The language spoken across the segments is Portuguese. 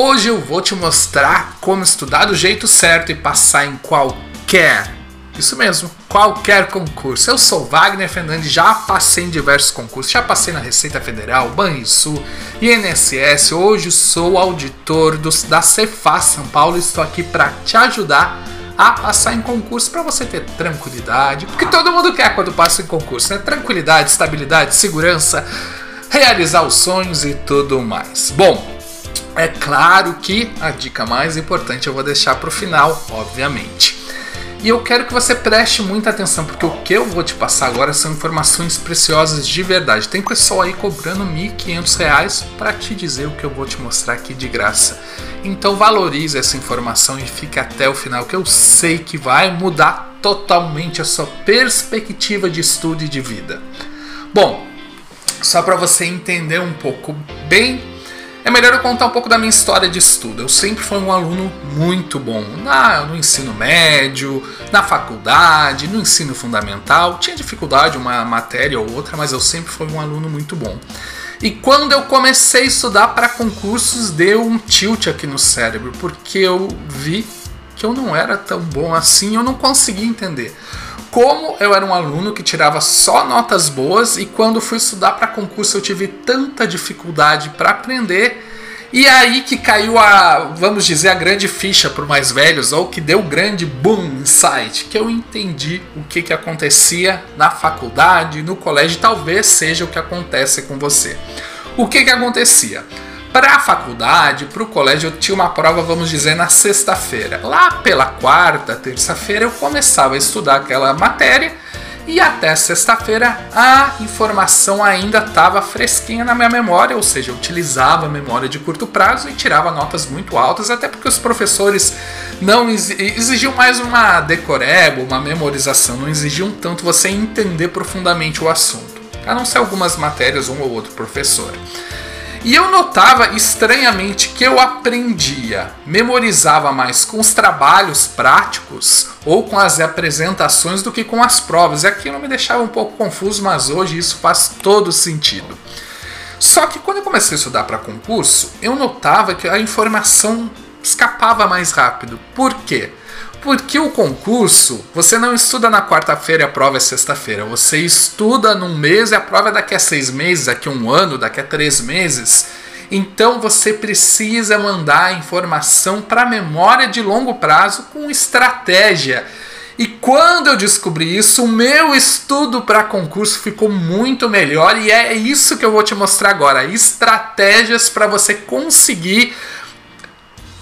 Hoje eu vou te mostrar como estudar do jeito certo e passar em qualquer, isso mesmo, qualquer concurso. Eu sou Wagner Fernandes, já passei em diversos concursos, já passei na Receita Federal, Banrisul, INSS, hoje sou auditor dos, da Cefaz São Paulo e estou aqui para te ajudar a passar em concurso para você ter tranquilidade, porque todo mundo quer quando passa em concurso, né? Tranquilidade, estabilidade, segurança, realizar os sonhos e tudo mais. Bom, é claro que a dica mais importante eu vou deixar para o final, obviamente. E eu quero que você preste muita atenção, porque o que eu vou te passar agora são informações preciosas de verdade. Tem pessoal aí cobrando R$ 1.500 para te dizer o que eu vou te mostrar aqui de graça. Então valorize essa informação e fique até o final, que eu sei que vai mudar totalmente a sua perspectiva de estudo e de vida. Bom, só para você entender um pouco bem é melhor eu contar um pouco da minha história de estudo. Eu sempre fui um aluno muito bom na, no ensino médio, na faculdade, no ensino fundamental. Tinha dificuldade uma matéria ou outra, mas eu sempre fui um aluno muito bom. E quando eu comecei a estudar para concursos, deu um tilt aqui no cérebro, porque eu vi que eu não era tão bom assim, eu não conseguia entender como eu era um aluno que tirava só notas boas e quando fui estudar para concurso eu tive tanta dificuldade para aprender. E aí que caiu a, vamos dizer, a grande ficha para os mais velhos, ou que deu o grande boom insight, que eu entendi o que, que acontecia na faculdade, no colégio, talvez seja o que acontece com você. O que, que acontecia? Para a faculdade, para o colégio, eu tinha uma prova, vamos dizer, na sexta-feira. Lá pela quarta, terça-feira, eu começava a estudar aquela matéria e até sexta-feira a informação ainda estava fresquinha na minha memória, ou seja, eu utilizava a memória de curto prazo e tirava notas muito altas, até porque os professores não exigiam mais uma decoreba, uma memorização, não exigiam tanto você entender profundamente o assunto, a não ser algumas matérias, um ou outro professor. E eu notava estranhamente que eu aprendia, memorizava mais com os trabalhos práticos ou com as apresentações do que com as provas. E aquilo me deixava um pouco confuso, mas hoje isso faz todo sentido. Só que quando eu comecei a estudar para concurso, eu notava que a informação escapava mais rápido. Por quê? Porque o concurso, você não estuda na quarta-feira e a prova é sexta-feira. Você estuda num mês e a prova é daqui a seis meses, daqui a um ano, daqui a três meses. Então você precisa mandar a informação para a memória de longo prazo com estratégia. E quando eu descobri isso, o meu estudo para concurso ficou muito melhor e é isso que eu vou te mostrar agora: estratégias para você conseguir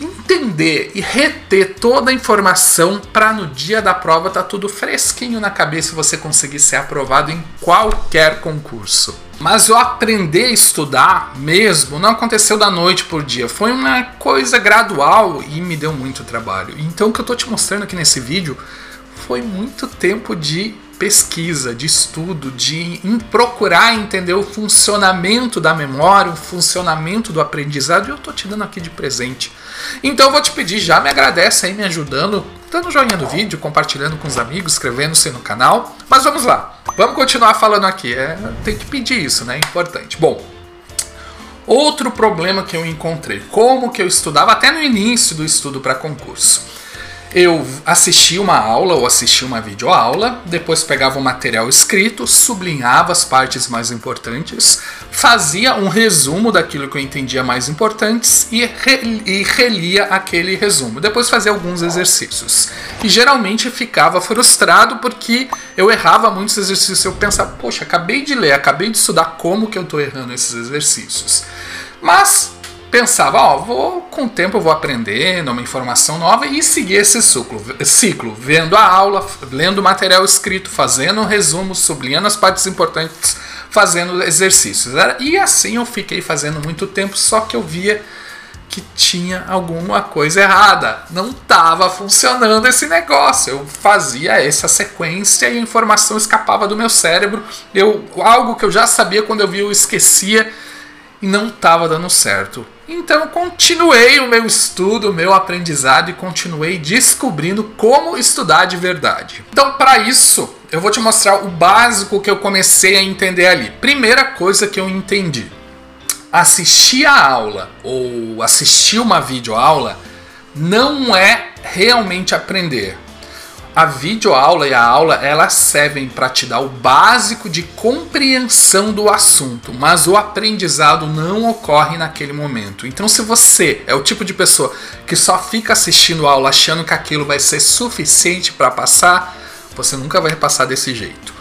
entender e reter toda a informação para no dia da prova tá tudo fresquinho na cabeça e você conseguir ser aprovado em qualquer concurso. Mas eu aprender a estudar mesmo não aconteceu da noite por dia, foi uma coisa gradual e me deu muito trabalho. Então o que eu tô te mostrando aqui nesse vídeo foi muito tempo de pesquisa, de estudo, de procurar entender o funcionamento da memória, o funcionamento do aprendizado, e eu tô te dando aqui de presente. Então eu vou te pedir, já me agradece aí me ajudando, dando joinha no vídeo, compartilhando com os amigos, inscrevendo-se no canal. Mas vamos lá, vamos continuar falando aqui. É, tem que pedir isso, né? É importante. Bom, outro problema que eu encontrei, como que eu estudava até no início do estudo para concurso eu assistia uma aula ou assistia uma videoaula, depois pegava o material escrito, sublinhava as partes mais importantes, fazia um resumo daquilo que eu entendia mais importantes e, re e relia aquele resumo. Depois fazia alguns exercícios. E geralmente ficava frustrado porque eu errava muitos exercícios. Eu pensava, poxa, acabei de ler, acabei de estudar como que eu estou errando esses exercícios. Mas pensava, ó, vou com o tempo eu vou aprendendo uma informação nova e seguir esse ciclo, ciclo, vendo a aula, lendo o material escrito, fazendo um resumo, sublinhando as partes importantes, fazendo exercícios. E assim eu fiquei fazendo muito tempo, só que eu via que tinha alguma coisa errada. Não estava funcionando esse negócio. Eu fazia essa sequência e a informação escapava do meu cérebro. Eu, algo que eu já sabia quando eu via, eu esquecia e não estava dando certo. Então continuei o meu estudo, o meu aprendizado e continuei descobrindo como estudar de verdade. Então, para isso, eu vou te mostrar o básico que eu comecei a entender ali. Primeira coisa que eu entendi: assistir a aula ou assistir uma videoaula não é realmente aprender. A videoaula e a aula elas servem para te dar o básico de compreensão do assunto, mas o aprendizado não ocorre naquele momento. Então, se você é o tipo de pessoa que só fica assistindo a aula achando que aquilo vai ser suficiente para passar, você nunca vai passar desse jeito.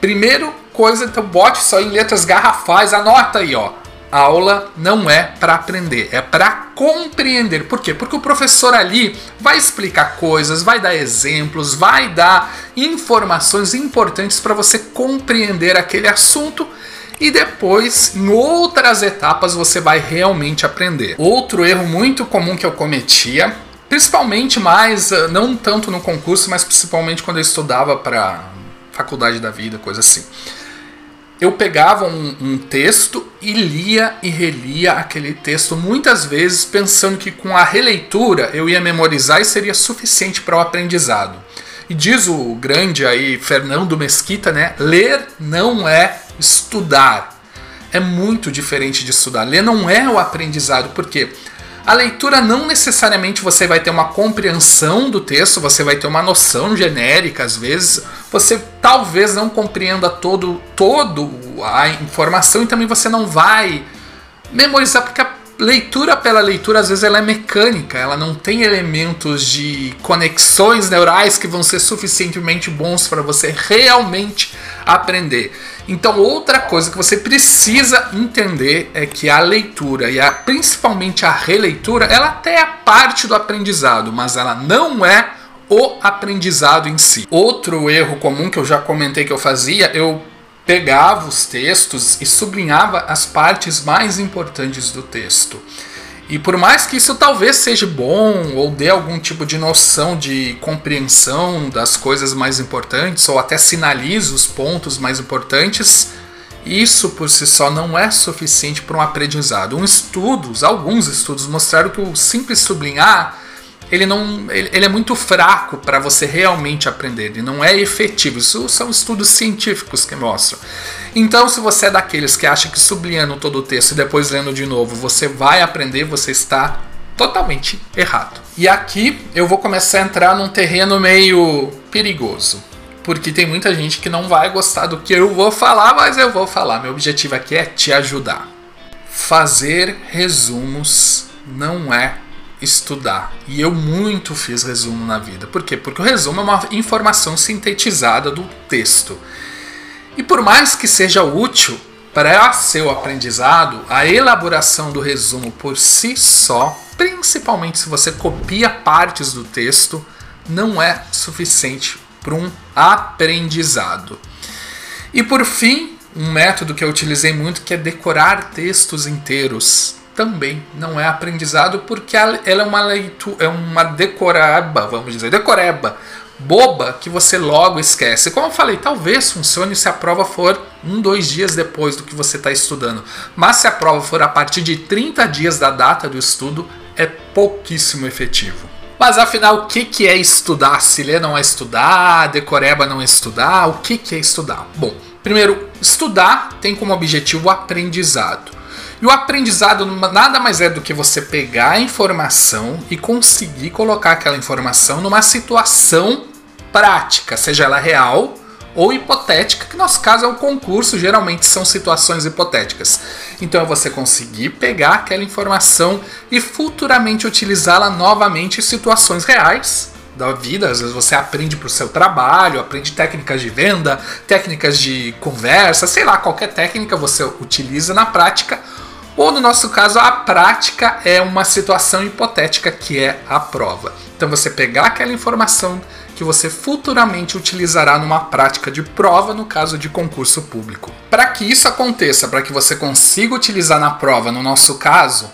Primeiro coisa, então bote só em letras garrafais, anota aí, ó aula não é para aprender, é para compreender. Por quê? Porque o professor ali vai explicar coisas, vai dar exemplos, vai dar informações importantes para você compreender aquele assunto e depois, em outras etapas, você vai realmente aprender. Outro erro muito comum que eu cometia, principalmente mais, eh, não tanto no concurso, mas principalmente quando eu estudava para faculdade da vida, coisa assim eu pegava um, um, texto e lia e relia aquele texto muitas vezes, pensando que com a releitura eu ia memorizar e seria suficiente para o aprendizado. E diz o grande aí Fernando Mesquita, né? Ler não é estudar. É muito diferente de estudar. Ler não é o aprendizado, porque quê? A leitura não necessariamente você vai ter uma compreensão do texto, você vai ter uma noção genérica às vezes, você talvez não compreenda todo todo a informação e também você não vai memorizar porque a leitura pela leitura às vezes ela é mecânica, ela não tem elementos de conexões neurais que vão ser suficientemente bons para você realmente aprender. Então, outra coisa que você precisa entender é que a leitura e a, principalmente a releitura, ela até é parte do aprendizado, mas ela não é o aprendizado em si. Outro erro comum que eu já comentei que eu fazia, eu pegava os textos e sublinhava as partes mais importantes do texto. E por mais que isso talvez seja bom ou dê algum tipo de noção de compreensão das coisas mais importantes, ou até sinalize os pontos mais importantes, isso por si só não é suficiente para um aprendizado. Um estudos, alguns estudos mostraram que o simples sublinhar ele não ele, ele é muito fraco para você realmente aprender, ele não é efetivo. Isso são estudos científicos que mostram. Então, se você é daqueles que acha que sublinhando todo o texto e depois lendo de novo, você vai aprender, você está totalmente errado. E aqui eu vou começar a entrar num terreno meio perigoso. Porque tem muita gente que não vai gostar do que eu vou falar, mas eu vou falar. Meu objetivo aqui é te ajudar. Fazer resumos não é estudar. E eu muito fiz resumo na vida. Por quê? Porque o resumo é uma informação sintetizada do texto. E por mais que seja útil para seu aprendizado, a elaboração do resumo por si só, principalmente se você copia partes do texto, não é suficiente para um aprendizado. E por fim, um método que eu utilizei muito que é decorar textos inteiros também não é aprendizado porque ela é uma leitura, é uma decoreba, vamos dizer, decoreba boba que você logo esquece. Como eu falei, talvez funcione se a prova for um, dois dias depois do que você está estudando. Mas se a prova for a partir de 30 dias da data do estudo, é pouquíssimo efetivo. Mas afinal, o que, que é estudar? Se ler não é estudar, decoreba não é estudar, o que, que é estudar? Bom, primeiro, estudar tem como objetivo o aprendizado. E o aprendizado nada mais é do que você pegar a informação e conseguir colocar aquela informação numa situação prática, seja ela real ou hipotética, que no nosso caso é o concurso, geralmente são situações hipotéticas. Então é você conseguir pegar aquela informação e futuramente utilizá-la novamente em situações reais da vida. Às vezes você aprende para o seu trabalho, aprende técnicas de venda, técnicas de conversa, sei lá, qualquer técnica você utiliza na prática ou no nosso caso, a prática é uma situação hipotética que é a prova. Então você pegar aquela informação que você futuramente utilizará numa prática de prova no caso de concurso público. Para que isso aconteça, para que você consiga utilizar na prova, no nosso caso,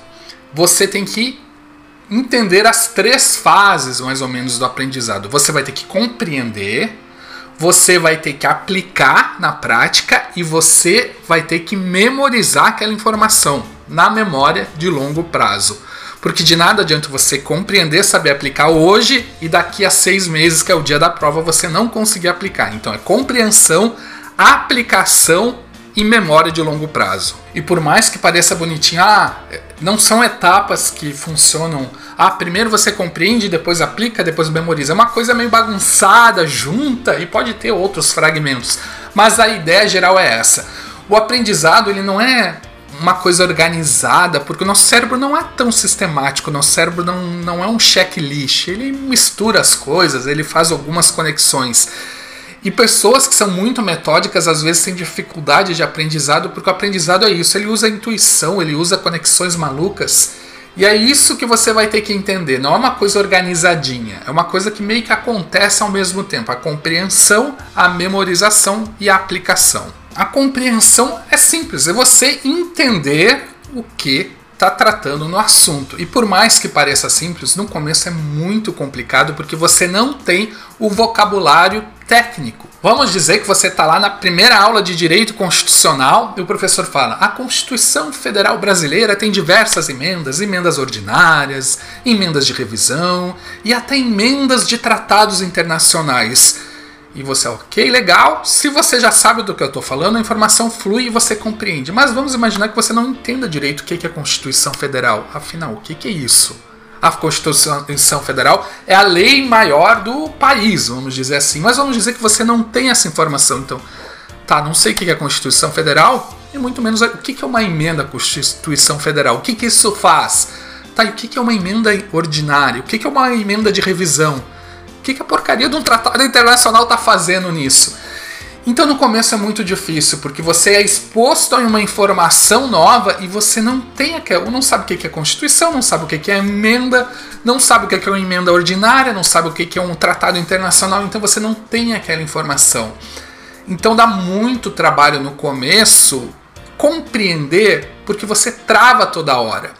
você tem que entender as três fases mais ou menos do aprendizado. Você vai ter que compreender, você vai ter que aplicar na prática e você vai ter que memorizar aquela informação na memória de longo prazo. Porque de nada adianta você compreender, saber aplicar hoje e daqui a seis meses, que é o dia da prova, você não conseguir aplicar. Então é compreensão, aplicação e memória de longo prazo. E por mais que pareça bonitinho, ah, não são etapas que funcionam. Ah, primeiro você compreende, depois aplica, depois memoriza. É uma coisa meio bagunçada, junta e pode ter outros fragmentos. Mas a ideia geral é essa. O aprendizado ele não é uma coisa organizada, porque o nosso cérebro não é tão sistemático, o nosso cérebro não, não é um checklist, ele mistura as coisas, ele faz algumas conexões. E pessoas que são muito metódicas às vezes têm dificuldade de aprendizado, porque o aprendizado é isso, ele usa intuição, ele usa conexões malucas. E é isso que você vai ter que entender, não é uma coisa organizadinha, é uma coisa que meio que acontece ao mesmo tempo, a compreensão, a memorização e a aplicação. A compreensão é simples, é você entender o que está tratando no assunto. E por mais que pareça simples, no começo é muito complicado porque você não tem o vocabulário técnico. Vamos dizer que você está lá na primeira aula de direito constitucional e o professor fala: a Constituição Federal Brasileira tem diversas emendas, emendas ordinárias, emendas de revisão e até emendas de tratados internacionais. E você, ok, legal. Se você já sabe do que eu estou falando, a informação flui e você compreende. Mas vamos imaginar que você não entenda direito o que é a Constituição Federal. Afinal, o que é isso? A Constituição Federal é a lei maior do país, vamos dizer assim. Mas vamos dizer que você não tem essa informação. Então, tá, não sei o que é a Constituição Federal e muito menos o que é uma emenda à Constituição Federal. O que, que isso faz? Tá, e o que é uma emenda ordinária? O que é uma emenda de revisão? O que, a porcaria de um tratado internacional está fazendo nisso? Então no começo é muito difícil, porque você é exposto a uma informação nova e você não tem aquela, não sabe o que é Constituição, não sabe o que é emenda, não sabe o que é uma emenda ordinária, não sabe o que é um tratado internacional, então você não tem aquela informação. Então dá muito trabalho no começo compreender, porque você trava toda hora.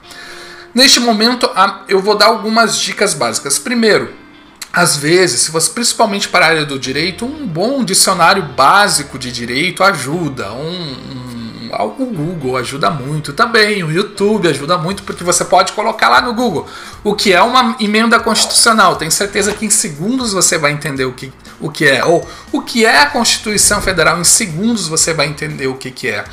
Neste momento eu vou dar algumas dicas básicas. Primeiro, às vezes, se você, principalmente para a área do direito, um bom dicionário básico de direito ajuda. Um, um, o Google ajuda muito também, o YouTube ajuda muito, porque você pode colocar lá no Google o que é uma emenda constitucional. Tenho certeza que em segundos você vai entender o que, o que é. Ou o que é a Constituição Federal, em segundos você vai entender o que, que é.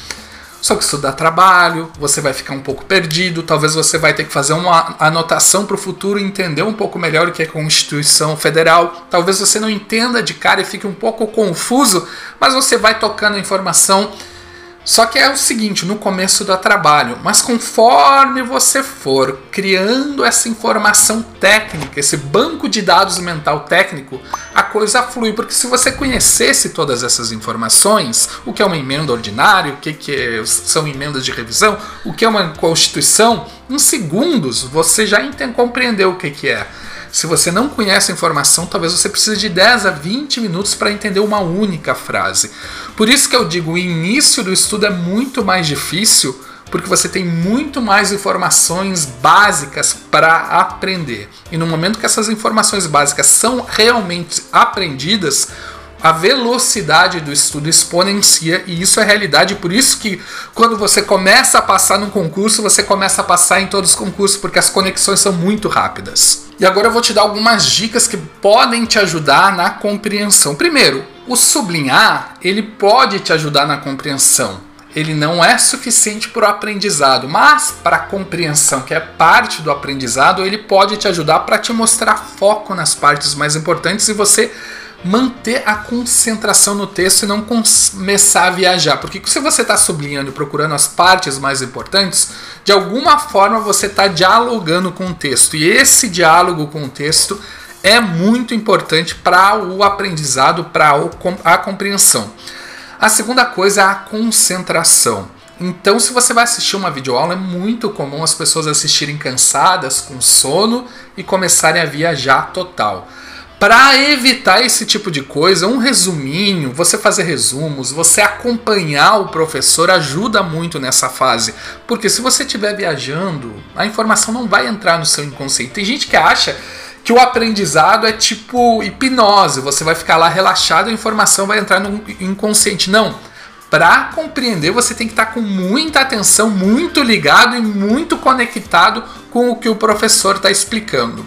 Só que isso dá trabalho, você vai ficar um pouco perdido, talvez você vai ter que fazer uma anotação para o futuro e entender um pouco melhor o que é Constituição Federal. Talvez você não entenda de cara e fique um pouco confuso, mas você vai tocando a informação só que é o seguinte, no começo dá trabalho, mas conforme você for criando essa informação técnica, esse banco de dados mental técnico, a coisa flui, porque se você conhecesse todas essas informações, o que é uma emenda ordinária, o que, que é, são emendas de revisão, o que é uma constituição, em segundos você já compreendeu o que, que é. Se você não conhece a informação, talvez você precise de 10 a 20 minutos para entender uma única frase. Por isso que eu digo, o início do estudo é muito mais difícil, porque você tem muito mais informações básicas para aprender. E no momento que essas informações básicas são realmente aprendidas, a velocidade do estudo exponencia e isso é realidade. Por isso que quando você começa a passar num concurso, você começa a passar em todos os concursos, porque as conexões são muito rápidas. E agora eu vou te dar algumas dicas que podem te ajudar na compreensão. Primeiro, o sublinhar, ele pode te ajudar na compreensão. Ele não é suficiente para o aprendizado, mas para a compreensão, que é parte do aprendizado, ele pode te ajudar para te mostrar foco nas partes mais importantes e você manter a concentração no texto e não começar a viajar. Porque se você está sublinhando e procurando as partes mais importantes, de alguma forma você está dialogando com o texto. E esse diálogo com o texto é muito importante para o aprendizado, para a compreensão. A segunda coisa é a concentração. Então, se você vai assistir uma videoaula, é muito comum as pessoas assistirem cansadas, com sono e começarem a viajar total. Para evitar esse tipo de coisa, um resuminho, você fazer resumos, você acompanhar o professor ajuda muito nessa fase. Porque se você estiver viajando, a informação não vai entrar no seu inconsciente. Tem gente que acha que o aprendizado é tipo hipnose, você vai ficar lá relaxado a informação vai entrar no inconsciente. Não. Para compreender, você tem que estar com muita atenção, muito ligado e muito conectado com o que o professor está explicando.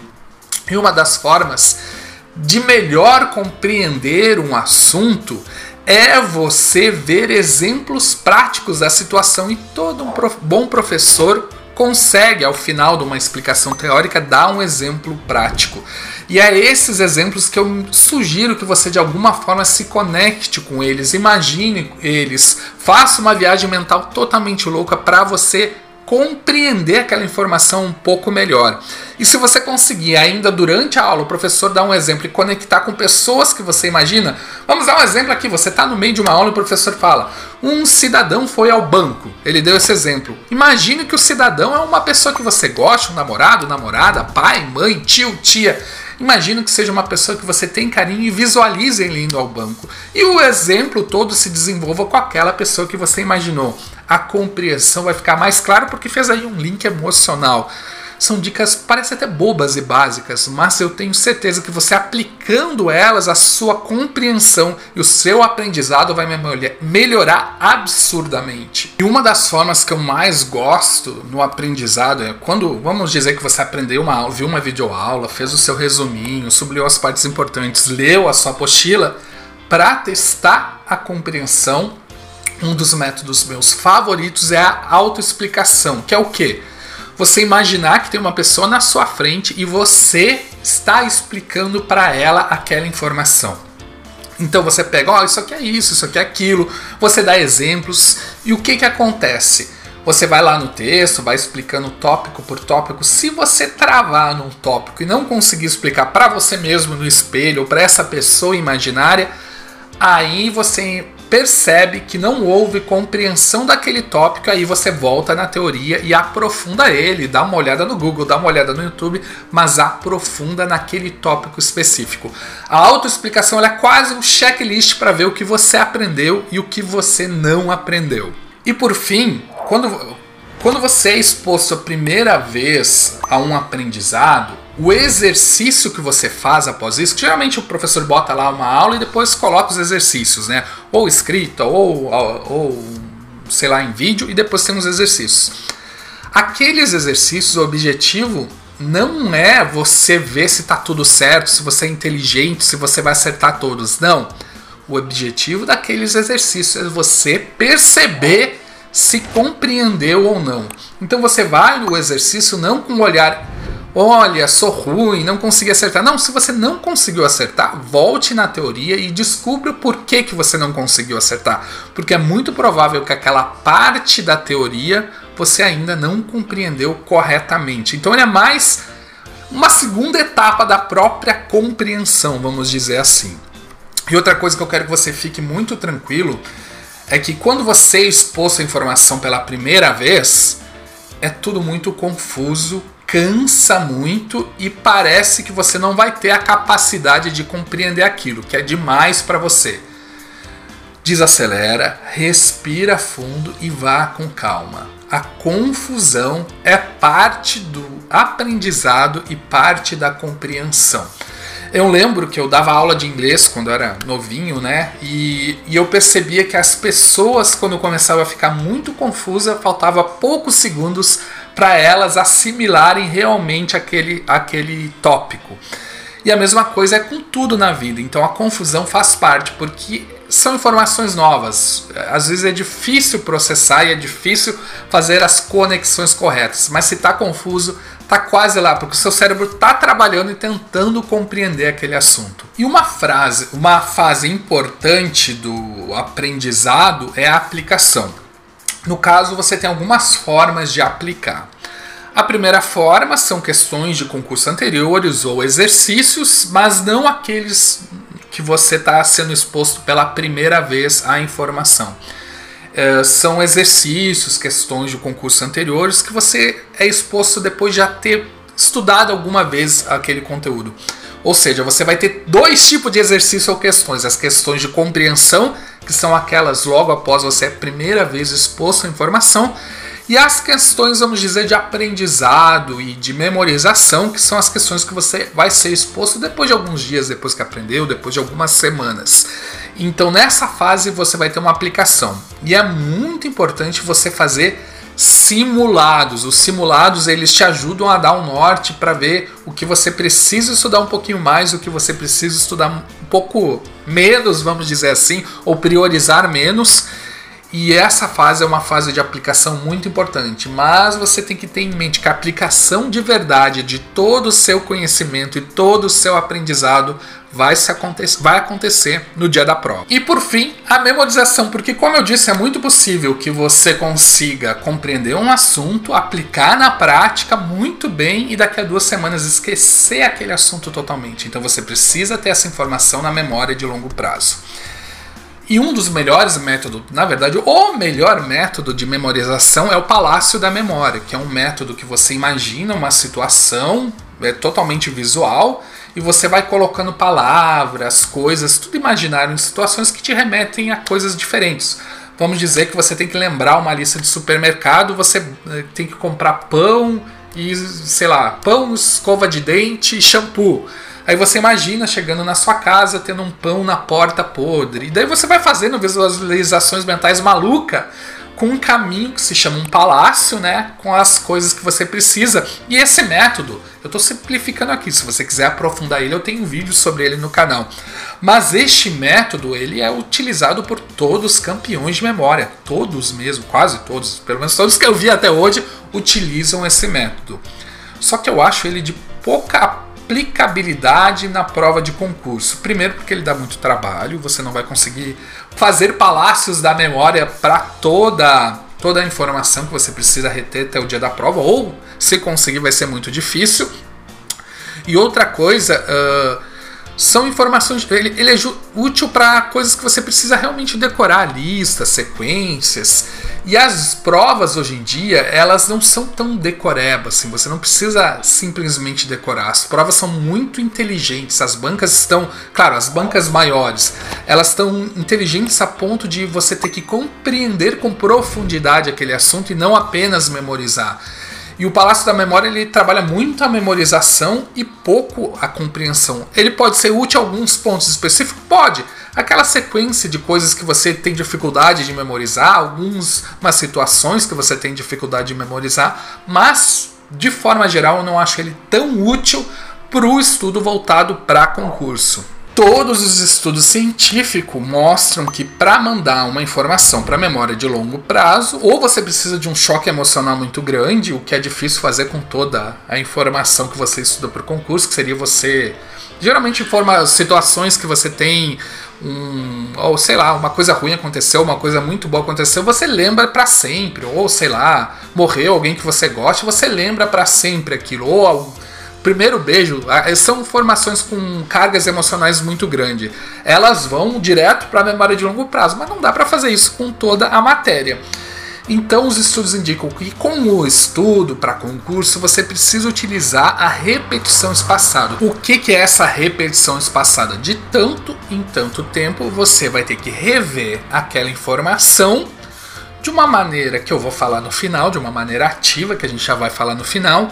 E uma das formas de melhor compreender um assunto é você ver exemplos práticos da situação e todo um prof... bom professor consegue, ao final de uma explicação teórica, dar um exemplo prático. E é esses exemplos que eu sugiro que você de alguma forma se conecte com eles, imagine eles, faça uma viagem mental totalmente louca para você compreender aquela informação um pouco melhor. E se você conseguir ainda durante a aula o professor dar um exemplo e conectar com pessoas que você imagina, vamos dar um exemplo aqui, você está no meio de uma aula e o professor fala: "Um cidadão foi ao banco". Ele deu esse exemplo. Imagine que o cidadão é uma pessoa que você gosta, um namorado, namorada, pai, mãe, tio, tia. Imagina que seja uma pessoa que você tem carinho e visualize ele indo ao banco. E o exemplo todo se desenvolva com aquela pessoa que você imaginou. A compreensão vai ficar mais clara porque fez aí um link emocional. São dicas, parecem até bobas e básicas, mas eu tenho certeza que você aplicando elas, a sua compreensão e o seu aprendizado vai melhorar absurdamente. E uma das formas que eu mais gosto no aprendizado é quando, vamos dizer que você aprendeu uma aula, viu uma videoaula, fez o seu resuminho, sublinhou as partes importantes, leu a sua apostila, para testar a compreensão, um dos métodos meus favoritos é a autoexplicação, que é o que? você imaginar que tem uma pessoa na sua frente e você está explicando para ela aquela informação. Então você pega, ó, oh, isso aqui é isso, isso aqui é aquilo, você dá exemplos e o que que acontece? Você vai lá no texto, vai explicando tópico por tópico. Se você travar num tópico e não conseguir explicar para você mesmo no espelho ou para essa pessoa imaginária, aí você percebe que não houve compreensão daquele tópico, aí você volta na teoria e aprofunda ele, dá uma olhada no Google, dá uma olhada no YouTube, mas aprofunda naquele tópico específico. A autoexplicação é quase um checklist para ver o que você aprendeu e o que você não aprendeu. E por fim, quando, quando você é exposto a primeira vez a um aprendizado, o exercício que você faz após isso, que geralmente o professor bota lá uma aula e depois coloca os exercícios, né? Ou escrita, ou, ou sei lá, em vídeo, e depois tem os exercícios. Aqueles exercícios, o objetivo não é você ver se está tudo certo, se você é inteligente, se você vai acertar todos. Não. O objetivo daqueles exercícios é você perceber se compreendeu ou não. Então você vai no exercício não com um olhar olha, sou ruim, não consegui acertar. Não, se você não conseguiu acertar, volte na teoria e descubra por que, que você não conseguiu acertar. Porque é muito provável que aquela parte da teoria você ainda não compreendeu corretamente. Então ele é mais uma segunda etapa da própria compreensão, vamos dizer assim. E outra coisa que eu quero que você fique muito tranquilo é que quando você expôs a informação pela primeira vez, é tudo muito confuso cansa muito e parece que você não vai ter a capacidade de compreender aquilo, que é demais para você. Desacelera, respira fundo e vá com calma. A confusão é parte do aprendizado e parte da compreensão. Eu lembro que eu dava aula de inglês quando eu era novinho, né? E, e eu percebia que as pessoas, quando começavam a ficar muito confusa, faltava poucos segundos para elas assimilarem realmente aquele, aquele tópico. E a mesma coisa é com tudo na vida. Então a confusão faz parte, porque são informações novas. Às vezes é difícil processar e é difícil fazer as conexões corretas. Mas se está confuso, está quase lá, porque o seu cérebro está trabalhando e tentando compreender aquele assunto. E uma frase, uma fase importante do aprendizado é a aplicação. No caso, você tem algumas formas de aplicar. A primeira forma são questões de concurso anteriores ou exercícios, mas não aqueles que você está sendo exposto pela primeira vez à informação. É, são exercícios, questões de concurso anteriores que você é exposto depois de já ter estudado alguma vez aquele conteúdo. Ou seja, você vai ter dois tipos de exercício ou questões: as questões de compreensão que são aquelas logo após você a primeira vez exposto à informação, e as questões, vamos dizer, de aprendizado e de memorização, que são as questões que você vai ser exposto depois de alguns dias, depois que aprendeu, depois de algumas semanas. Então, nessa fase, você vai ter uma aplicação. E é muito importante você fazer simulados. Os simulados eles te ajudam a dar um norte para ver o que você precisa estudar um pouquinho mais, o que você precisa estudar um pouco menos, vamos dizer assim, ou priorizar menos. E essa fase é uma fase de aplicação muito importante, mas você tem que ter em mente que a aplicação de verdade de todo o seu conhecimento e todo o seu aprendizado vai, se acontecer, vai acontecer no dia da prova. E por fim, a memorização, porque como eu disse, é muito possível que você consiga compreender um assunto, aplicar na prática muito bem e daqui a duas semanas esquecer aquele assunto totalmente. Então você precisa ter essa informação na memória de longo prazo. E um dos melhores métodos, na verdade, o melhor método de memorização é o palácio da memória, que é um método que você imagina uma situação é totalmente visual e você vai colocando palavras, coisas, tudo imaginário em situações que te remetem a coisas diferentes. Vamos dizer que você tem que lembrar uma lista de supermercado, você eh, tem que comprar pão e, sei lá, pão, escova de dente e shampoo. Aí você imagina chegando na sua casa tendo um pão na porta podre. E daí você vai fazendo visualizações mentais maluca com um caminho que se chama um palácio, né? Com as coisas que você precisa. E esse método, eu estou simplificando aqui. Se você quiser aprofundar ele, eu tenho um vídeo sobre ele no canal. Mas este método, ele é utilizado por todos os campeões de memória. Todos mesmo, quase todos. Pelo menos todos que eu vi até hoje utilizam esse método. Só que eu acho ele de pouca aplicabilidade na prova de concurso. Primeiro, porque ele dá muito trabalho, você não vai conseguir fazer palácios da memória para toda toda a informação que você precisa reter até o dia da prova, ou se conseguir vai ser muito difícil. E outra coisa, uh, são informações. Ele, ele é útil para coisas que você precisa realmente decorar, listas, sequências. E as provas hoje em dia, elas não são tão decorebas, assim, você não precisa simplesmente decorar. As provas são muito inteligentes, as bancas estão, claro, as bancas maiores, elas estão inteligentes a ponto de você ter que compreender com profundidade aquele assunto e não apenas memorizar. E o Palácio da Memória ele trabalha muito a memorização e pouco a compreensão. Ele pode ser útil em alguns pontos específicos? Pode. Aquela sequência de coisas que você tem dificuldade de memorizar, algumas situações que você tem dificuldade de memorizar, mas de forma geral eu não acho ele tão útil para o estudo voltado para concurso. Todos os estudos científicos mostram que para mandar uma informação para a memória de longo prazo, ou você precisa de um choque emocional muito grande, o que é difícil fazer com toda a informação que você estuda para o concurso, que seria você geralmente informa situações que você tem um, ou sei lá, uma coisa ruim aconteceu, uma coisa muito boa aconteceu, você lembra para sempre, ou sei lá, morreu alguém que você gosta, você lembra para sempre aquilo, ou primeiro beijo, são formações com cargas emocionais muito grandes. Elas vão direto para a memória de longo prazo, mas não dá para fazer isso com toda a matéria. Então, os estudos indicam que com o estudo para concurso você precisa utilizar a repetição espaçada. O que, que é essa repetição espaçada? De tanto em tanto tempo você vai ter que rever aquela informação de uma maneira que eu vou falar no final, de uma maneira ativa, que a gente já vai falar no final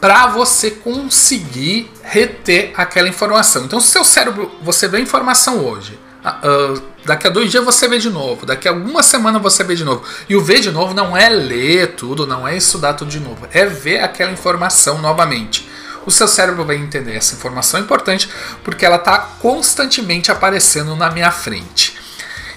para você conseguir reter aquela informação. Então, se seu cérebro, você vê a informação hoje, uh, daqui a dois dias você vê de novo, daqui a uma semana você vê de novo. E o ver de novo não é ler tudo, não é estudar tudo de novo, é ver aquela informação novamente. O seu cérebro vai entender essa informação importante porque ela está constantemente aparecendo na minha frente.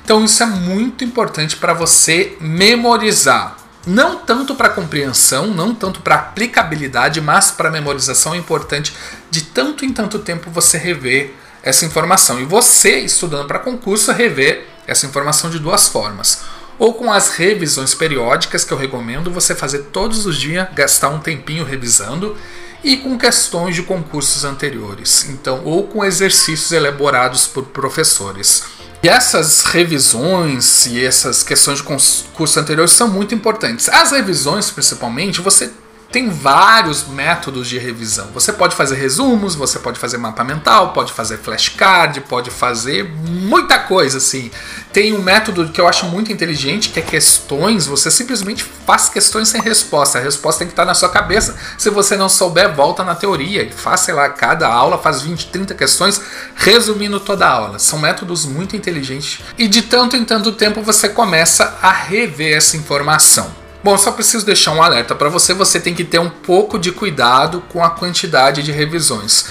Então, isso é muito importante para você memorizar não tanto para compreensão, não tanto para aplicabilidade, mas para memorização é importante de tanto em tanto tempo você rever essa informação. E você, estudando para concurso, rever essa informação de duas formas. Ou com as revisões periódicas, que eu recomendo você fazer todos os dias, gastar um tempinho revisando, e com questões de concursos anteriores. Então, ou com exercícios elaborados por professores. E essas revisões e essas questões de concurso anteriores são muito importantes. As revisões, principalmente, você tem vários métodos de revisão. Você pode fazer resumos, você pode fazer mapa mental, pode fazer flashcard, pode fazer muita coisa assim. Tem um método que eu acho muito inteligente, que é questões. Você simplesmente faz questões sem resposta. A resposta tem que estar na sua cabeça. Se você não souber, volta na teoria e faz, sei lá, cada aula faz 20, 30 questões, resumindo toda a aula. São métodos muito inteligentes e de tanto em tanto tempo você começa a rever essa informação. Bom, só preciso deixar um alerta para você, você tem que ter um pouco de cuidado com a quantidade de revisões.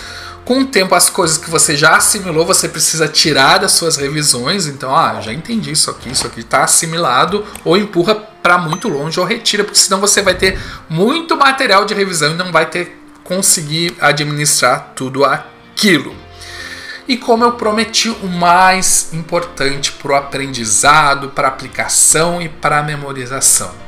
Com o tempo, as coisas que você já assimilou, você precisa tirar das suas revisões. Então, ah, já entendi isso aqui, isso aqui está assimilado, ou empurra para muito longe ou retira, porque senão você vai ter muito material de revisão e não vai ter conseguir administrar tudo aquilo. E como eu prometi, o mais importante para o aprendizado, para aplicação e para memorização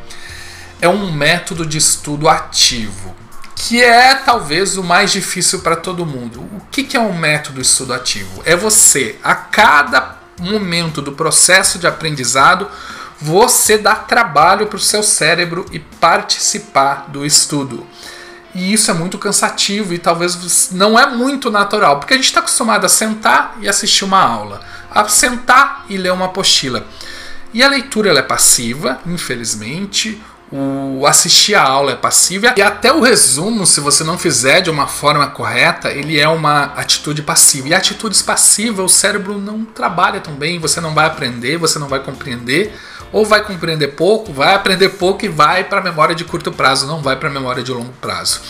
é um método de estudo ativo que é talvez o mais difícil para todo mundo. O que, que é um método estudo ativo? É você, a cada momento do processo de aprendizado, você dar trabalho para o seu cérebro e participar do estudo. E isso é muito cansativo e talvez não é muito natural, porque a gente está acostumado a sentar e assistir uma aula, a sentar e ler uma apostila. E a leitura ela é passiva, infelizmente o assistir a aula é passiva e até o resumo, se você não fizer de uma forma correta, ele é uma atitude passiva. E atitudes passivas, o cérebro não trabalha tão bem, você não vai aprender, você não vai compreender, ou vai compreender pouco, vai aprender pouco e vai para a memória de curto prazo, não vai para a memória de longo prazo.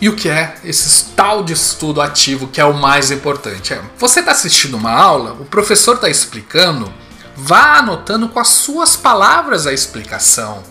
E o que é esse tal de estudo ativo que é o mais importante? É, você está assistindo uma aula, o professor está explicando, vá anotando com as suas palavras a explicação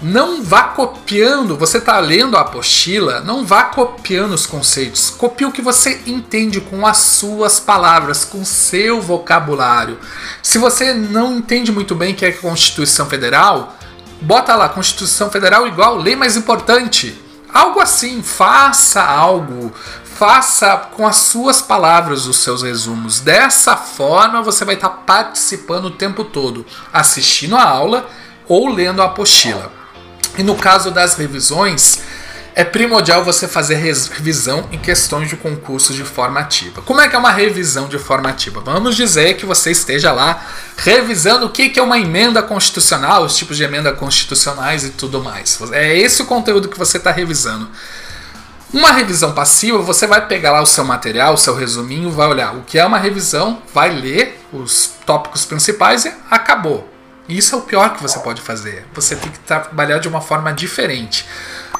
não vá copiando, você está lendo a apostila, não vá copiando os conceitos. Copie o que você entende com as suas palavras, com seu vocabulário. Se você não entende muito bem o que é Constituição Federal, bota lá Constituição Federal igual lei mais importante. Algo assim, faça algo, faça com as suas palavras os seus resumos. Dessa forma você vai estar participando o tempo todo, assistindo a aula ou lendo a apostila. E no caso das revisões, é primordial você fazer revisão em questões de concursos de forma ativa. Como é que é uma revisão de forma ativa? Vamos dizer que você esteja lá revisando o que é uma emenda constitucional, os tipos de emenda constitucionais e tudo mais. É esse o conteúdo que você está revisando. Uma revisão passiva, você vai pegar lá o seu material, o seu resuminho, vai olhar o que é uma revisão, vai ler os tópicos principais e acabou. Isso é o pior que você pode fazer. Você tem que trabalhar de uma forma diferente.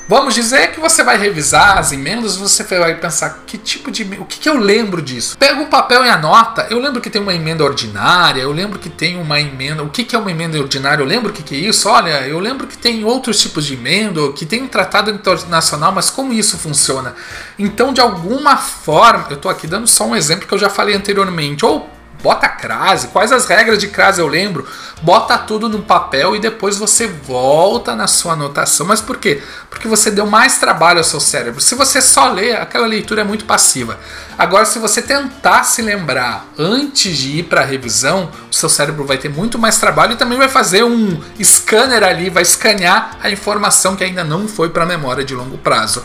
Vamos dizer que você vai revisar as emendas, você vai pensar que tipo de o que, que eu lembro disso. Pega um papel e anota. Eu lembro que tem uma emenda ordinária, eu lembro que tem uma emenda. O que, que é uma emenda ordinária? Eu lembro o que, que é isso. Olha, eu lembro que tem outros tipos de emenda, que tem um tratado internacional, mas como isso funciona? Então, de alguma forma, eu estou aqui dando só um exemplo que eu já falei anteriormente. Ou bota crase, quais as regras de crase eu lembro, bota tudo no papel e depois você volta na sua anotação. Mas por quê? Porque você deu mais trabalho ao seu cérebro. Se você só lê, aquela leitura é muito passiva. Agora, se você tentar se lembrar antes de ir para a revisão, o seu cérebro vai ter muito mais trabalho e também vai fazer um scanner ali, vai escanear a informação que ainda não foi para a memória de longo prazo.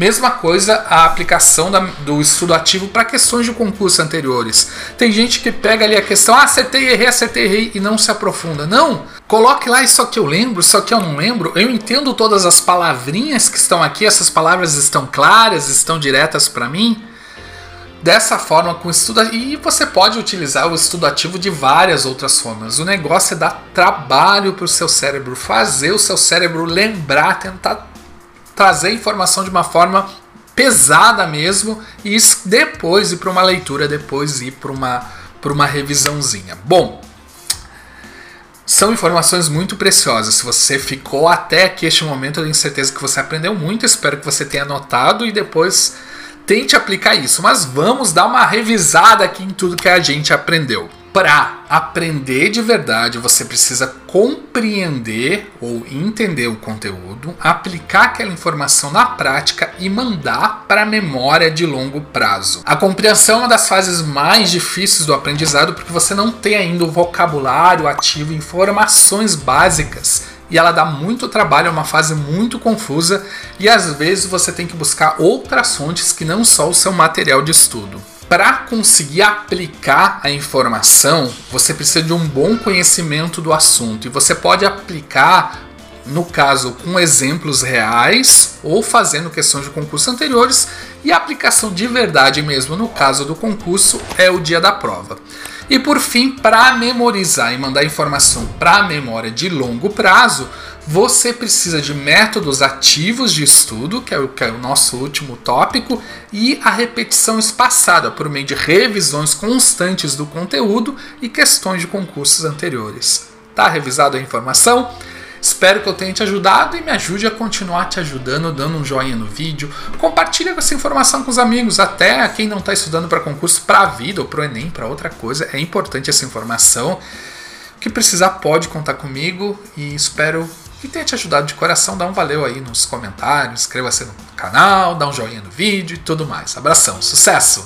Mesma coisa a aplicação da, do estudo ativo para questões de concurso anteriores. Tem gente que pega ali a questão, ah, acertei, errei, acertei, errei e não se aprofunda. Não, coloque lá isso aqui eu lembro, isso aqui eu não lembro. Eu entendo todas as palavrinhas que estão aqui, essas palavras estão claras, estão diretas para mim. Dessa forma, com estudo e você pode utilizar o estudo ativo de várias outras formas. O negócio é dar trabalho para o seu cérebro, fazer o seu cérebro lembrar, tentar trazer informação de uma forma pesada mesmo e depois ir para uma leitura, depois ir para uma, para uma revisãozinha. Bom, são informações muito preciosas. Se você ficou até aqui este momento, eu tenho certeza que você aprendeu muito. Espero que você tenha anotado e depois tente aplicar isso. Mas vamos dar uma revisada aqui em tudo que a gente aprendeu para aprender de verdade, você precisa compreender ou entender o conteúdo, aplicar aquela informação na prática e mandar para a memória de longo prazo. A compreensão é uma das fases mais difíceis do aprendizado porque você não tem ainda o vocabulário ativo, informações básicas e ela dá muito trabalho, é uma fase muito confusa e às vezes você tem que buscar outras fontes que não só o seu material de estudo para conseguir aplicar a informação, você precisa de um bom conhecimento do assunto. E você pode aplicar, no caso, com exemplos reais ou fazendo questões de concursos anteriores. E a aplicação de verdade mesmo, no caso do concurso, é o dia da prova. E por fim, para memorizar e mandar informação para a memória de longo prazo, você precisa de métodos ativos de estudo, que é, o, que é o nosso último tópico, e a repetição espaçada por meio de revisões constantes do conteúdo e questões de concursos anteriores. Tá revisado a informação? Espero que eu tenha te ajudado e me ajude a continuar te ajudando, dando um joinha no vídeo. Compartilha essa informação com os amigos, até quem não está estudando para concurso, para a vida ou para o Enem, para outra coisa. É importante essa informação. O que precisar pode contar comigo e espero que tenha te ajudado de coração. Dá um valeu aí nos comentários, inscreva-se no canal, dá um joinha no vídeo e tudo mais. Abração, sucesso!